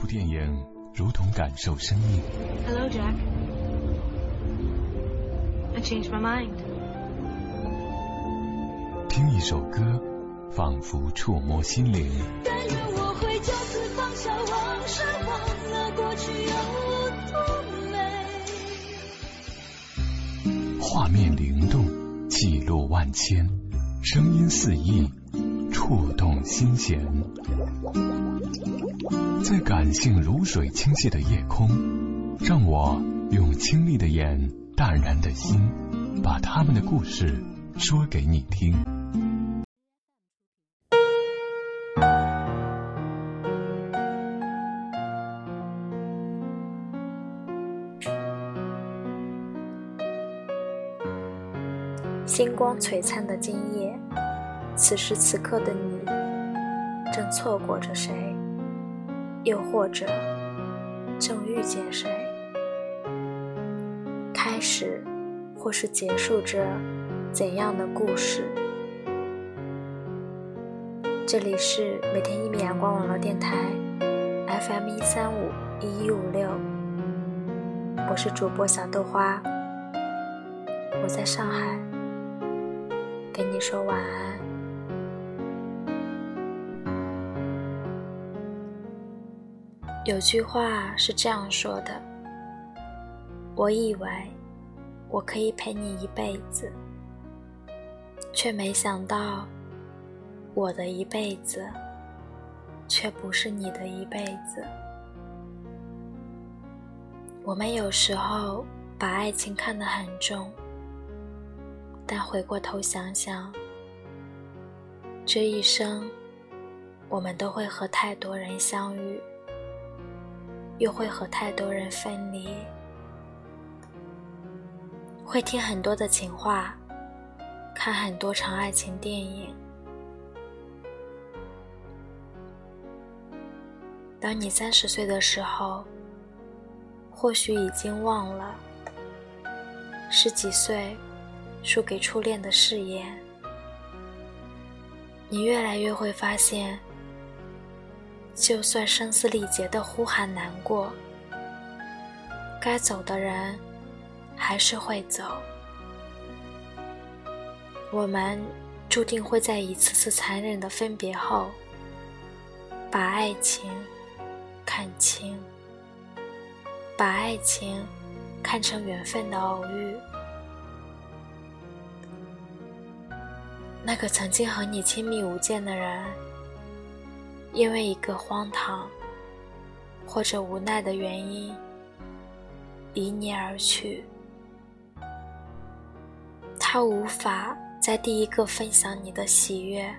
部电影，如同感受生命。Hello, Jack. I changed my mind. 听一首歌，仿佛触摸心灵。但愿我会就此放下往事，忘了过去有多美。画面灵动，记录万千，声音四溢，触动心弦。在感性如水倾泻的夜空，让我用清丽的眼、淡然的心，把他们的故事说给你听。星光璀璨的今夜，此时此刻的你，正错过着谁？又或者正遇见谁？开始或是结束着怎样的故事？这里是每天一米阳光网络电台 FM 一三五一一五六，我是主播小豆花，我在上海。跟你说晚安。有句话是这样说的：“我以为我可以陪你一辈子，却没想到我的一辈子，却不是你的一辈子。”我们有时候把爱情看得很重。但回过头想想，这一生，我们都会和太多人相遇，又会和太多人分离，会听很多的情话，看很多场爱情电影。当你三十岁的时候，或许已经忘了十几岁。输给初恋的誓言，你越来越会发现，就算声嘶力竭的呼喊难过，该走的人还是会走。我们注定会在一次次残忍的分别后，把爱情看清，把爱情看成缘分的偶遇。那个曾经和你亲密无间的人，因为一个荒唐或者无奈的原因，离你而去。他无法在第一个分享你的喜悦，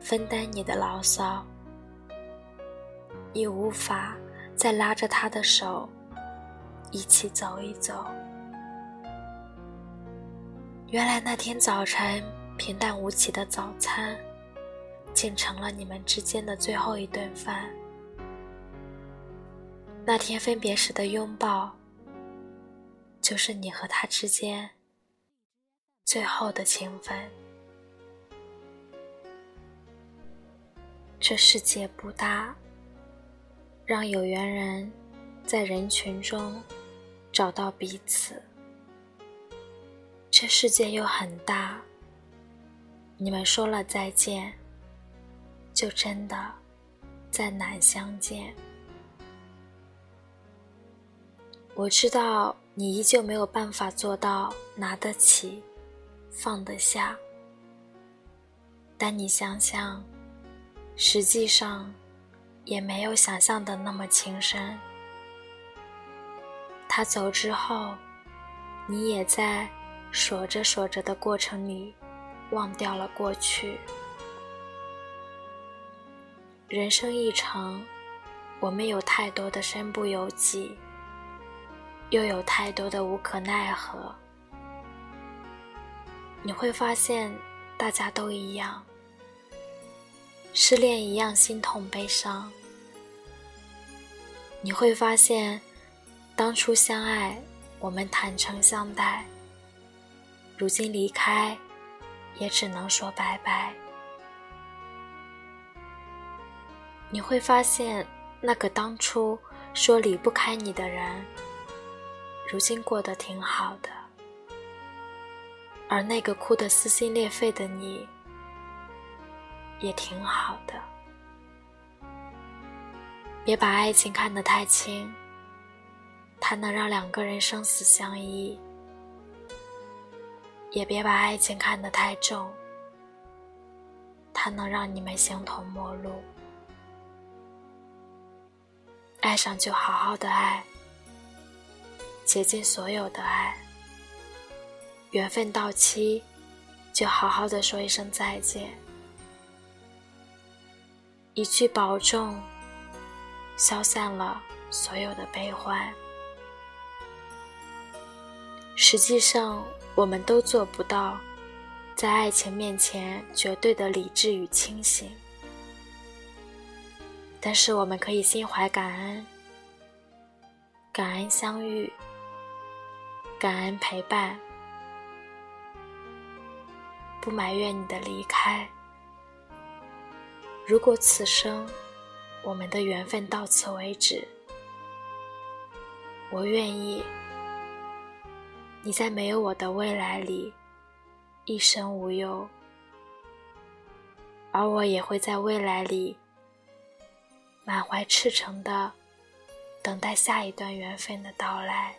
分担你的牢骚，也无法再拉着他的手，一起走一走。原来那天早晨。平淡无奇的早餐，竟成了你们之间的最后一顿饭。那天分别时的拥抱，就是你和他之间最后的情分。这世界不大，让有缘人在人群中找到彼此；这世界又很大。你们说了再见，就真的再难相见。我知道你依旧没有办法做到拿得起、放得下，但你想想，实际上也没有想象的那么情深。他走之后，你也在锁着锁着的过程里。忘掉了过去。人生一程，我们有太多的身不由己，又有太多的无可奈何。你会发现，大家都一样，失恋一样心痛悲伤。你会发现，当初相爱，我们坦诚相待，如今离开。也只能说拜拜。你会发现，那个当初说离不开你的人，如今过得挺好的；而那个哭得撕心裂肺的你，也挺好的。别把爱情看得太轻，它能让两个人生死相依；也别把爱情看得太重，它能让你们形同陌路。爱上就好好的爱，竭尽所有的爱。缘分到期，就好好的说一声再见。一句保重，消散了所有的悲欢。实际上，我们都做不到，在爱情面前绝对的理智与清醒。但是我们可以心怀感恩，感恩相遇，感恩陪伴，不埋怨你的离开。如果此生我们的缘分到此为止，我愿意你在没有我的未来里一生无忧，而我也会在未来里。满怀赤诚的等待下一段缘分的到来。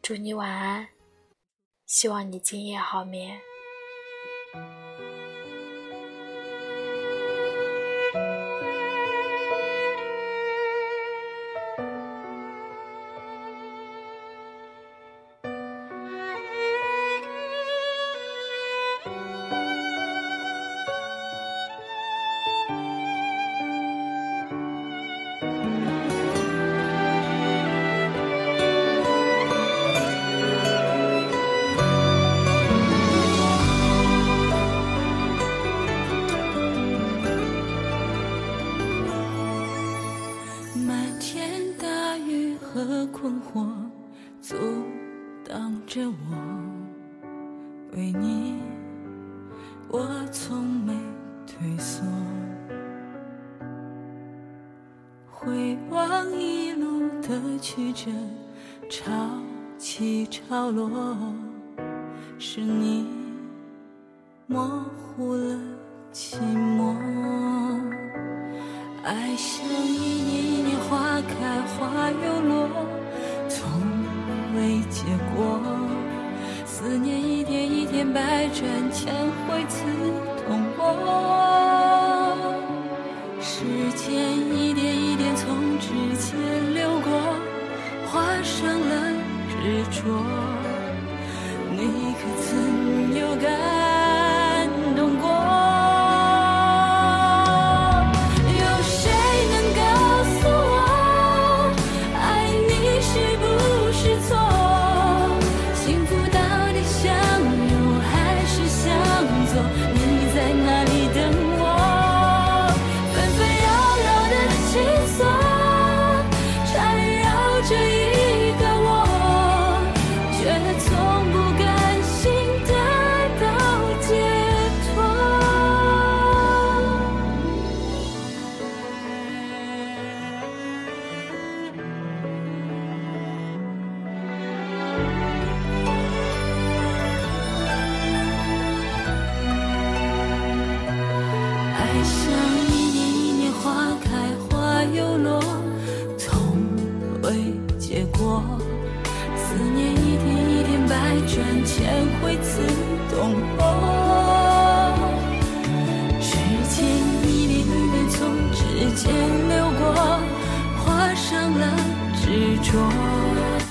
祝你晚安，希望你今夜好眠。着我为你，我从没退缩。回望一路的曲折，潮起潮落，是你模糊了寂寞。爱像一年一年花开花又落，从未结果。思念一点一点百转千回刺痛我，时间一点一点从指尖流过，画上了执着。你可曾有感？千回次动我时间一点一点从指尖流过画上了执着。